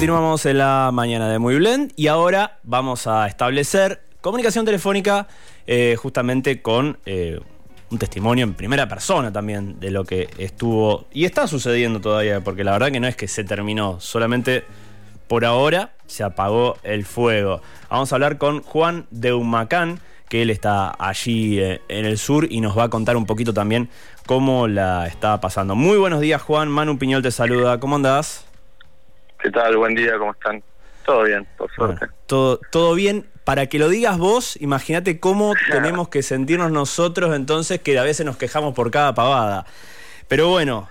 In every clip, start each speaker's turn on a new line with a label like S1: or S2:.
S1: Continuamos en la mañana de Muy Blend y ahora vamos a establecer comunicación telefónica eh, justamente con eh, un testimonio en primera persona también de lo que estuvo y está sucediendo todavía, porque la verdad que no es que se terminó, solamente por ahora se apagó el fuego. Vamos a hablar con Juan de Humacán, que él está allí eh, en el sur y nos va a contar un poquito también cómo la está pasando. Muy buenos días, Juan. Manu Piñol te saluda. ¿Cómo andás?
S2: ¿Qué tal? Buen día, ¿cómo están? Todo bien, por suerte.
S1: todo, todo bien. Para que lo digas vos, imagínate cómo tenemos que sentirnos nosotros entonces que a veces nos quejamos por cada pavada. Pero bueno,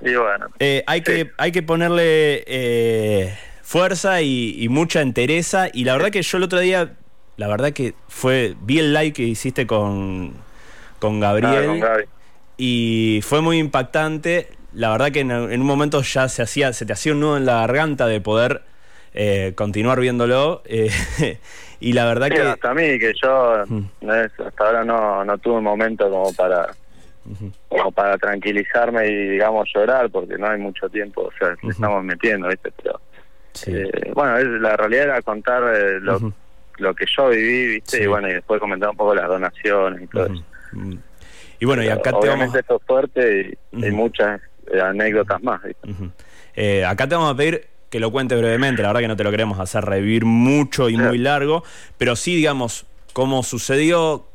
S1: eh, hay, que, hay que ponerle eh, fuerza y, mucha entereza. Y la verdad que yo el otro día, la verdad que fue, vi el like que hiciste con, con Gabriel. Ah, y fue muy impactante. La verdad que en, un momento ya se hacía, se te hacía un nudo en la garganta de poder eh, continuar viéndolo. Eh, y la verdad que...
S2: Hasta a mí, que yo hasta ahora no, no tuve un momento como para... como para tranquilizarme y digamos llorar porque no hay mucho tiempo o sea estamos metiendo viste pero eh, bueno la realidad era contar lo, lo que yo viví viste y bueno y después comentar un poco las donaciones y todo eso.
S1: Y bueno y acá
S2: obviamente esto es fuerte y hay muchas anécdotas más
S1: ¿viste? acá te vamos a pedir que lo cuente brevemente, la verdad que no te lo queremos hacer revivir mucho y muy largo, pero sí, digamos, cómo sucedió,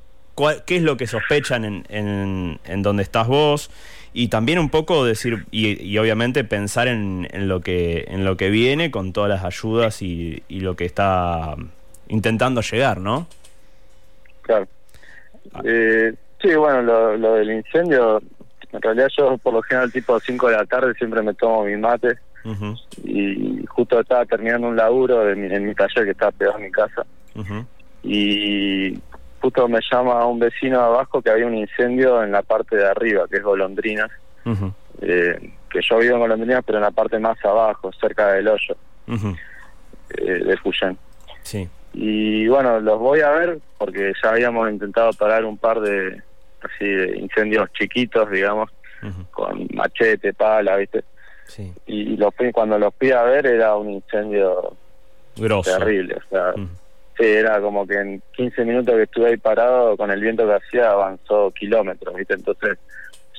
S1: qué es lo que sospechan en, en, en donde estás vos, y también un poco decir, y, obviamente pensar en, en, lo que, en lo que viene con todas las ayudas y, y lo que está intentando llegar, ¿no?
S2: Claro. Eh, sí, bueno, lo, lo del incendio, en realidad yo por lo general tipo 5 de la tarde siempre me tomo mi mate y justo estaba terminando un laburo en mi, taller que estaba pegado a mi casa. Y justo me llama un vecino abajo que había un incendio en la parte de arriba que es Golondrinas eh, que yo vivo en Golondrinas pero en la parte más abajo cerca del hoyo eh, de Fuyén
S1: sí.
S2: y bueno los voy a ver porque ya habíamos intentado parar un par de así de incendios chiquitos digamos con machete pala viste y lo cuando los fui a ver era un incendio terrible. O sea, sí, era como que en 15 minutos que estuve ahí parado con el viento que hacía avanzó kilómetros, ¿viste? Entonces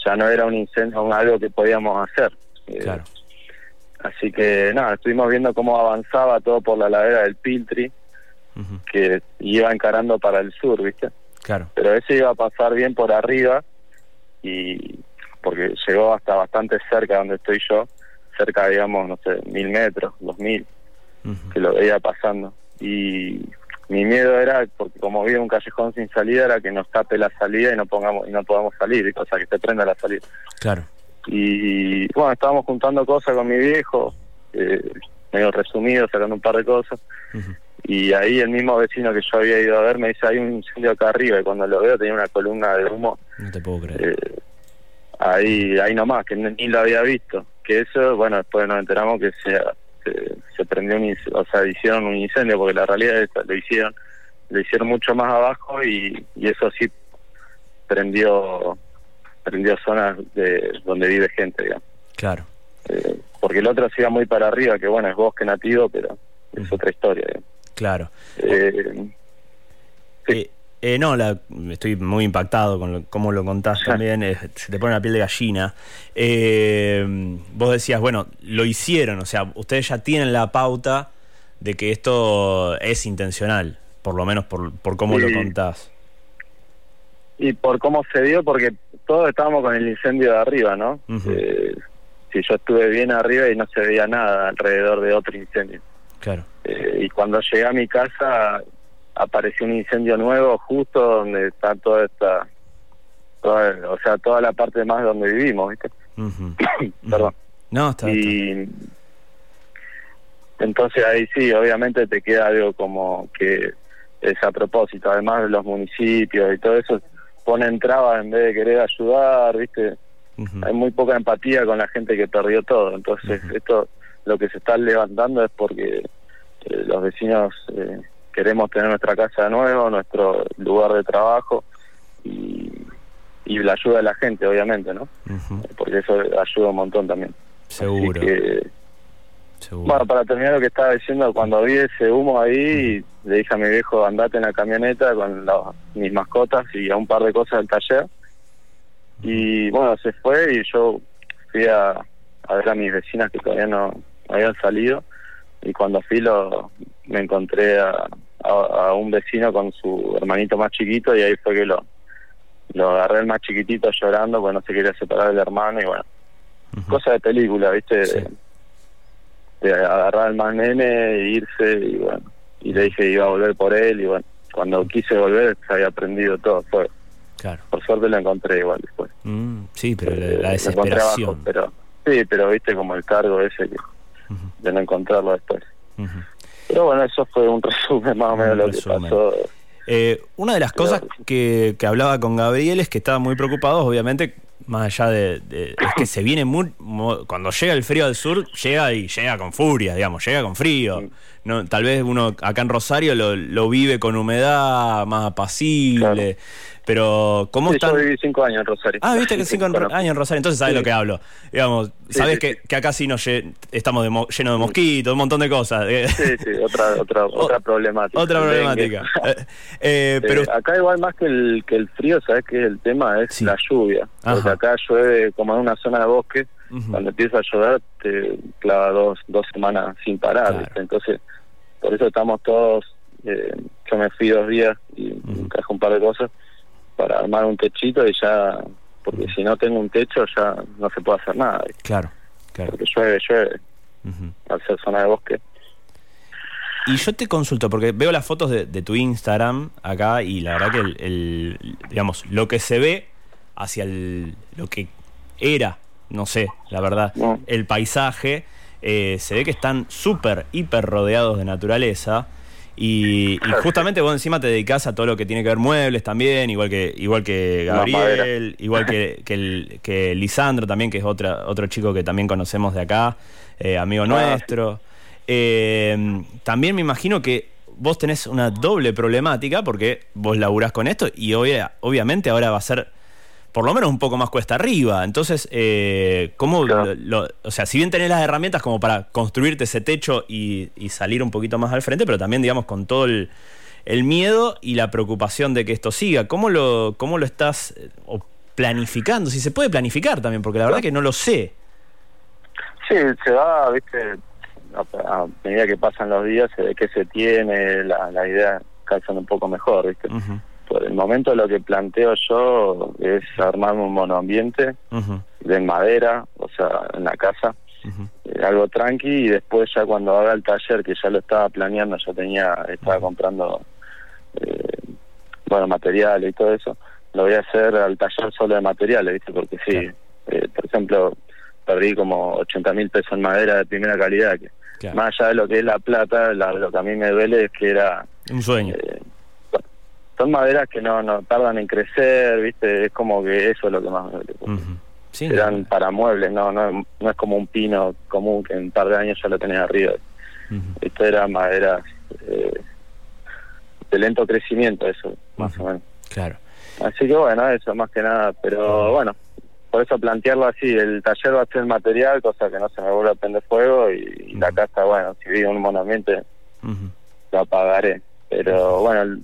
S2: ya no era un incendio, algo que podíamos hacer.
S1: Eh,
S2: así que nada, estuvimos viendo cómo avanzaba todo por la ladera del Piltri, que iba encarando para el sur, ¿viste?
S1: Claro.
S2: Pero ese iba a pasar bien por arriba y porque llegó hasta bastante cerca donde estoy yo, cerca, digamos, no sé, mil metros, dos mil, que lo veía pasando. Y mi miedo era, porque como vi un callejón sin salida, era que nos tape la salida y no pongamos y no podamos salir, o sea, que se prenda la salida.
S1: Claro.
S2: Y bueno, estábamos juntando cosas con mi viejo, eh, medio resumido, sacando un par de cosas. Y ahí el mismo vecino que yo había ido a ver me dice, hay un incendio acá arriba, y cuando lo veo tenía una columna de humo.
S1: No te puedo creer.
S2: Eh, ahí, ahí nomás, que ni lo había visto. Que eso, bueno, después nos enteramos que se, se, prendió un o sea, hicieron un incendio, porque la realidad es que lo hicieron, lo hicieron mucho más abajo y, y eso sí prendió prendió zonas de donde vive gente, digamos.
S1: Claro.
S2: Eh, porque el otro se iba muy para arriba, que bueno, es bosque nativo, pero es otra historia.
S1: Claro. Eh, sí. Eh, no, la, estoy muy impactado con cómo lo contás también, eh, se te pone la piel de gallina. Eh, vos decías, bueno, lo hicieron, o sea, ustedes ya tienen la pauta de que esto es intencional, por lo menos por, por cómo lo contás.
S2: Y por cómo se dio, porque todos estábamos con el incendio de arriba, ¿no? si yo estuve bien arriba y no se veía nada alrededor de otro incendio.
S1: Claro.
S2: y cuando llegué a mi casa apareció un incendio nuevo justo donde está toda esta, o sea, toda la parte más donde vivimos, ¿viste? Perdón.
S1: No, está,
S2: y entonces ahí sí, obviamente te queda algo como que es a propósito, además de los municipios y todo eso, ponen trabas en vez de querer ayudar, ¿viste? Hay muy poca empatía con la gente que perdió todo, entonces esto lo que se está levantando es porque eh, los vecinos eh, queremos tener nuestra casa de nuevo, nuestro lugar de trabajo y, y la ayuda de la gente, obviamente, ¿no? Porque eso ayuda un montón también.
S1: Seguro.
S2: Bueno, para terminar lo que estaba diciendo, cuando vi ese humo ahí, le dije a mi viejo, andate en la camioneta con mis mascotas y a un par de cosas del taller. Y bueno, se fue y yo fui a, a ver a mis vecinas que todavía no habían salido. Y cuando fui lo, me encontré a, a, un vecino con su hermanito más chiquito y ahí fue que lo, lo agarré el más chiquitito llorando porque no se quería separar del hermano y bueno, cosa de película, ¿viste? De, agarrar al más nene e irse y bueno, y le dije que iba a volver por él y bueno, cuando quise volver se había aprendido todo, fue.
S1: Claro.
S2: Por suerte lo encontré igual después.
S1: Mm, sí, pero la, desesperación.
S2: pero, sí, pero viste como el cargo ese que, de no encontrarlo después. Pero bueno, eso fue un resumen más o menos de lo que pasó.
S1: Eh, una de las cosas que, que, hablaba con Gabriel es que estaba muy preocupado, obviamente, más allá de, es que se viene muy, cuando llega el frío al sur llega y llega con furia digamos llega con frío no tal vez uno acá en Rosario lo, lo vive con humedad más apacible pero, ¿cómo
S2: sí, Yo viví cinco años en Rosario.
S1: Ah, viste que cinco años en Rosario, entonces sabes lo que hablo. Digamos, sabes que, que, acá sí nos estamos llenos de mosquitos, un montón de cosas.
S2: Sí, sí, otra, otra, otra problemática.
S1: Otra problemática. Eh, eh, pero...
S2: acá igual más que el, que el frío, ¿sabes que El tema es la lluvia. Porque acá llueve como en una zona de bosque, cuando empieza a llover te clava dos, dos semanas sin parar. Entonces, por eso estamos todos, eh, yo me fui dos días y traje un par de cosas para armar un techito y ya, porque si no tengo un techo ya no se puede hacer nada.
S1: Claro, claro.
S2: Porque llueve, llueve, al ser zona de bosque.
S1: Y yo te consulto, porque veo las fotos de, tu Instagram acá y la verdad que el, digamos, lo que se ve hacia el, lo que era, no sé, la verdad, el paisaje, eh, se ve que están súper, hiper rodeados de naturaleza. Y, justamente vos encima te dedicás a todo lo que tiene que ver muebles también, igual que igual que Gabriel, igual que, que, que, Lisandro también, que es otra, otro chico que también conocemos de acá, eh, amigo ah, nuestro. Eh, también me imagino que vos tenés una doble problemática porque vos laburás con esto y obviamente ahora va a ser por lo menos un poco más cuesta arriba. Entonces, eh, ¿cómo, o sea, si bien tenés las herramientas como para construirte ese techo y, salir un poquito más al frente, pero también, digamos, con todo el, miedo y la preocupación de que esto siga, ¿cómo lo, cómo lo estás eh, planificando? Si se puede planificar también, porque la verdad que no lo sé.
S2: Sí, se va, viste, a, medida que pasan los días, se ve que se tiene, la, la idea calzando un poco mejor, viste por el momento lo que planteo yo es armarme un monoambiente de madera, o sea, en la casa, eh, algo tranqui y después ya cuando haga el taller, que ya lo estaba planeando, ya tenía, estaba comprando, eh, bueno, materiales y todo eso, lo voy a hacer al taller solo de materiales, ¿viste? Porque sí, eh, por ejemplo, perdí como 80 mil pesos en madera de primera calidad, que más allá de lo que es la plata, lo que a mí me duele es que era...
S1: Un sueño
S2: son maderas que no, no tardan en crecer, ¿viste? Es como que eso es lo que más me Eran para muebles, no, no, no es como un pino común que en un par de años ya lo tenés arriba. Esto era madera eh, de lento crecimiento, eso, más o menos.
S1: Claro.
S2: Así que bueno, eso más que nada, pero bueno, por eso plantearlo así, el taller va a ser material, cosa que no se me vuelva a prender fuego y, la casa, bueno, si vive un monambiente, lo apagaré. Pero bueno,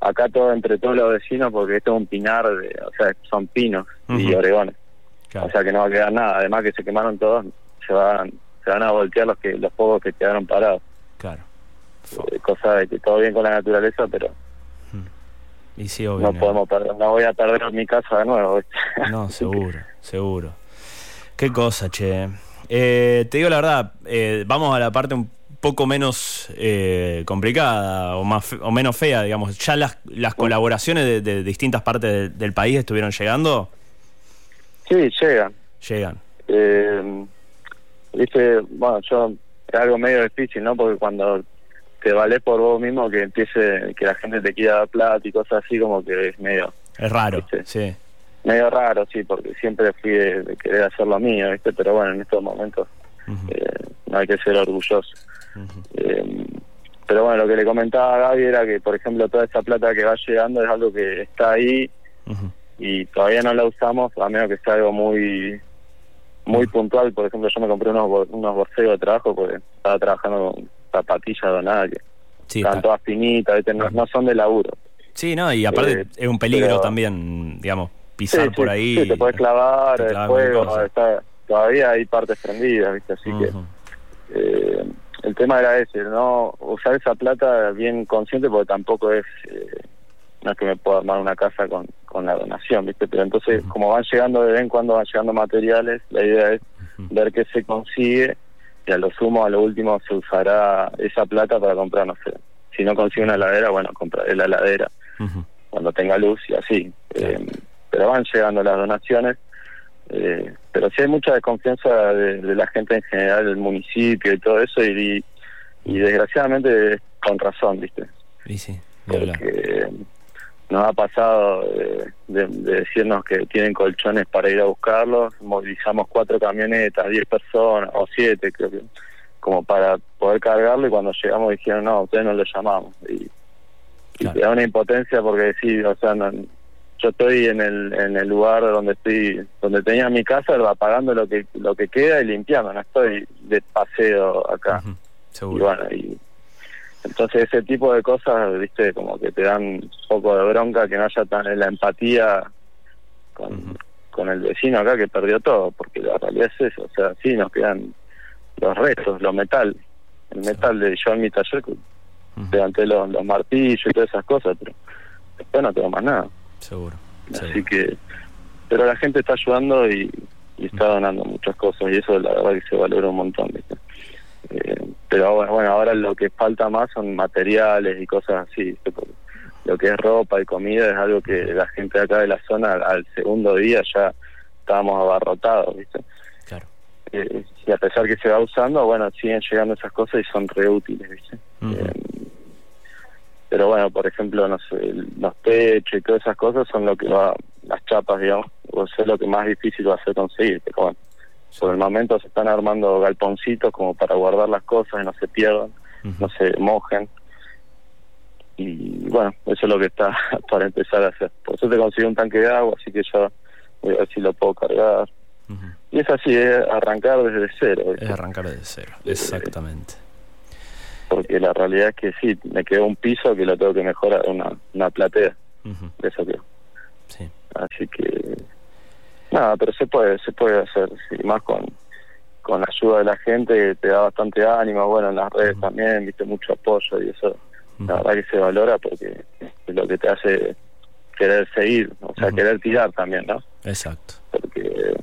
S2: acá todo entre todos los vecinos porque esto es un pinar, de, o sea, son pinos y oregones. O sea que no va a quedar nada, además que se quemaron todos, se van se van a voltear los que los fuegos que quedaron parados.
S1: Claro.
S2: Eh, cosa de que todo bien con la naturaleza, pero
S1: y
S2: no podemos perder, no voy a perder mi casa de nuevo.
S1: No, seguro, seguro. Qué cosa, che. Eh, te digo la verdad, eh, vamos a la parte un poco menos eh, complicada o más o menos fea, digamos. ¿Ya las, las colaboraciones de, distintas partes del país estuvieron llegando?
S2: Sí, llegan.
S1: Llegan.
S2: Eh, Viste, bueno, yo es algo medio difícil, ¿no? Porque cuando te vale por vos mismo que empiece, que la gente te quiera dar plata y cosas así, como que es medio...
S1: Es raro, sí.
S2: Medio raro, sí, porque siempre fui de, querer hacer lo mío, ¿viste? Pero bueno, en estos momentos eh, no hay que ser orgulloso. Eh, pero bueno, lo que le comentaba a Gaby era que, por ejemplo, toda esta plata que va llegando es algo que está ahí y todavía no la usamos, a menos que sea algo muy muy puntual, por ejemplo, yo me compré unos, unos borseos de trabajo porque estaba trabajando con zapatillas donadas que sí, están todas finitas, no, son de laburo.
S1: Sí, no, y aparte eh, es un peligro también, digamos, pisar por ahí.
S2: Sí, te puedes clavar, el fuego, todavía hay partes prendidas, ¿viste? Así que eh, el tema era ese, no usar esa plata bien consciente porque tampoco es... Eh, no es que me pueda armar una casa con, con la donación, ¿viste? Pero entonces, como van llegando de vez en cuando van llegando materiales, la idea es ver qué se consigue y a lo sumo, a lo último, se usará esa plata para comprar, no sé, si no consigue una heladera, bueno, compraré la heladera cuando tenga luz y así. Eh, pero van llegando las donaciones. Eh, pero sí hay mucha desconfianza de, la gente en general, del municipio y todo eso, y, y, desgraciadamente con razón, ¿viste?
S1: Sí, sí,
S2: Porque nos ha pasado de, decirnos que tienen colchones para ir a buscarlos, movilizamos cuatro camionetas, diez personas, o siete creo que, como para poder cargarlo, y cuando llegamos dijeron, no, ustedes no lo llamamos. Y, te da una impotencia porque sí, o sea, yo estoy en el, en el lugar donde estoy, donde tenía mi casa, apagando lo que, lo que queda y limpiando, no estoy de paseo acá. Y bueno, y entonces ese tipo de cosas, viste, como que te dan un poco de bronca que no haya tan la empatía con, con el vecino acá que perdió todo, porque la realidad es eso, o sea, sí nos quedan los restos, los metal, el metal de yo en mi taller, levanté los, los martillos y todas esas cosas, pero después no tengo más nada.
S1: Seguro.
S2: Así que, pero la gente está ayudando y, y está donando muchas cosas y eso la verdad que se valora un montón, ¿viste? Eh, pero bueno, ahora lo que falta más son materiales y cosas así. Lo que es ropa y comida es algo que la gente de acá de la zona al segundo día ya estábamos abarrotados, ¿viste?
S1: Claro.
S2: Eh, y a pesar que se va usando, bueno, siguen llegando esas cosas y son reútiles, ¿viste? Eh, pero bueno, por ejemplo, no sé, los techos y todas esas cosas son lo que va, las chapas, digamos, o es lo que más difícil va a ser conseguir, pero bueno por el momento se están armando galponcitos como para guardar las cosas y no se pierdan, no se mojen. Y bueno, eso es lo que está para empezar a hacer. Por eso te conseguí un tanque de agua, así que ya voy a ver si lo puedo cargar. Y es así, es arrancar desde cero.
S1: Es arrancar desde cero, exactamente.
S2: Porque la realidad es que sí, me quedó un piso que lo tengo que mejorar, una, una platea. Eso creo.
S1: Sí.
S2: Así que Nada, pero se puede, se puede hacer, sí, más con, con la ayuda de la gente, te da bastante ánimo, bueno, en las redes también, viste, mucho apoyo y eso, la verdad que se valora porque es lo que te hace querer seguir, o sea, querer tirar también, ¿no?
S1: Exacto.
S2: Porque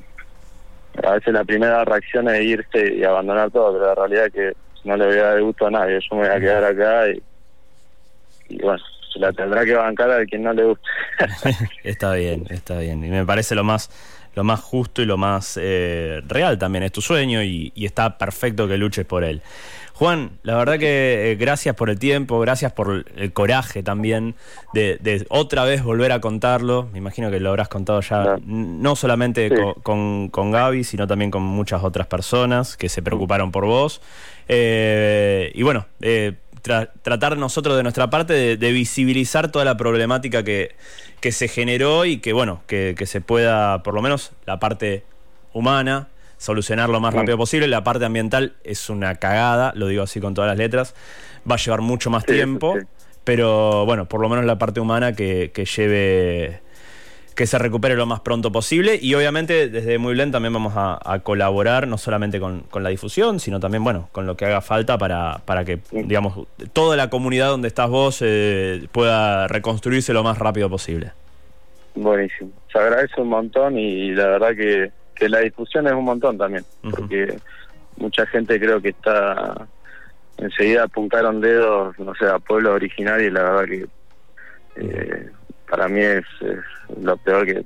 S2: a veces la primera reacción es irse y abandonar todo, pero la realidad es que no le voy a dar gusto a nadie, yo me voy a quedar acá y, y bueno, se la tendrá que bancar a quien no le guste.
S1: está bien, está bien. Y me parece lo más lo más justo y lo más eh, real también. Es tu sueño y, está perfecto que luches por él. Juan, la verdad que eh, gracias por el tiempo, gracias por el coraje también de, otra vez volver a contarlo. Me imagino que lo habrás contado ya, no, solamente con, con, Gaby, sino también con muchas otras personas que se preocuparon por vos. Eh, y bueno, tratar nosotros de nuestra parte de, visibilizar toda la problemática que, que, se generó y que, bueno, que, se pueda, por lo menos la parte humana, solucionar lo más rápido posible. La parte ambiental es una cagada, lo digo así con todas las letras. Va a llevar mucho más tiempo, pero bueno, por lo menos la parte humana que, que lleve que se recupere lo más pronto posible y obviamente desde Muy Blend también vamos a, colaborar no solamente con, la difusión, sino también, bueno, con lo que haga falta para, para que, digamos, toda la comunidad donde estás vos eh, pueda reconstruirse lo más rápido posible.
S2: Buenísimo, se agradece un montón y la verdad que, que la difusión es un montón también, porque mucha gente creo que está enseguida apuntaron dedos, no sé, a pueblos originarios y la verdad que eh, para mí es, lo peor que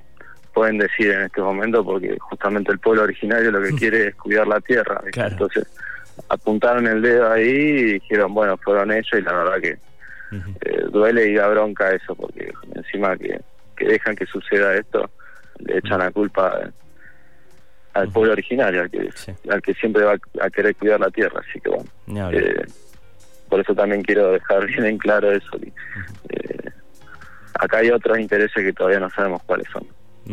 S2: pueden decir en este momento porque justamente el pueblo originario lo que quiere es cuidar la tierra. Entonces apuntaron el dedo ahí y dijeron, bueno, fueron ellos y la verdad que eh, duele y da bronca eso porque encima que, que dejan que suceda esto, le echan la culpa al pueblo originario, al que, al que siempre va a querer cuidar la tierra. Así que bueno, eh, por eso también quiero dejar bien en claro eso. Eh, Acá hay otros intereses que todavía no sabemos cuáles son,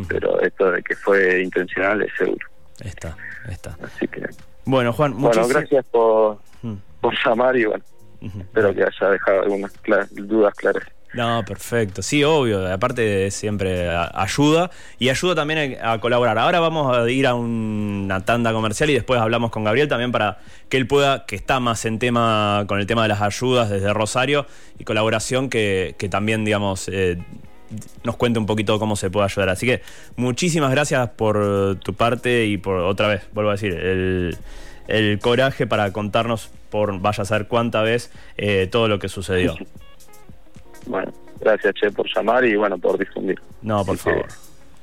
S2: pero esto de que fue intencional es seguro.
S1: Está, está.
S2: Así que.
S1: Bueno, Juan,
S2: Bueno, gracias por, mm. por llamar y bueno, espero que haya dejado algunas dudas claras.
S1: No, perfecto. Sí, obvio. Aparte siempre ayuda y ayuda también a, colaborar. Ahora vamos a ir a una tanda comercial y después hablamos con Gabriel también para que él pueda, que está más en tema con el tema de las ayudas desde Rosario y colaboración, que, también, digamos, eh, nos cuente un poquito cómo se puede ayudar. Así que muchísimas gracias por tu parte y por otra vez, vuelvo a decir, el, coraje para contarnos por vaya a saber cuánta vez eh, todo lo que sucedió.
S2: Bueno, gracias, Che, por llamar y bueno, por difundir.
S1: No, por favor.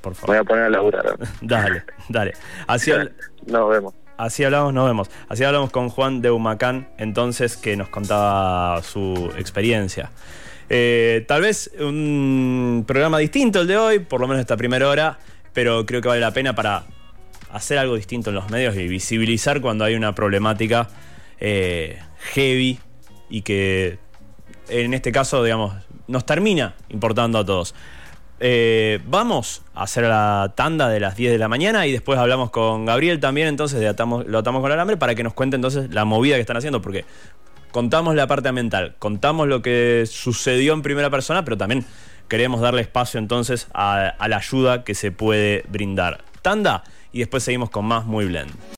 S1: Por favor.
S2: Me voy a poner a laburar.
S1: dale, dale. Así
S2: nos vemos.
S1: Así hablamos, nos vemos. Así hablamos con Juan de Humacán, entonces, que nos contaba su experiencia. Eh, tal vez un programa distinto el de hoy, por lo menos esta primera hora, pero creo que vale la pena para hacer algo distinto en los medios y visibilizar cuando hay una problemática eh, heavy y que en este caso, digamos, nos termina importando a todos. Eh, vamos a hacer la tanda de las 10 de la mañana y después hablamos con Gabriel también, entonces lo atamos con alambre para que nos cuente entonces la movida que están haciendo, porque contamos la parte mental, contamos lo que sucedió en primera persona, pero también queremos darle espacio entonces a, a la ayuda que se puede brindar. Tanda y después seguimos con más Muy Blend.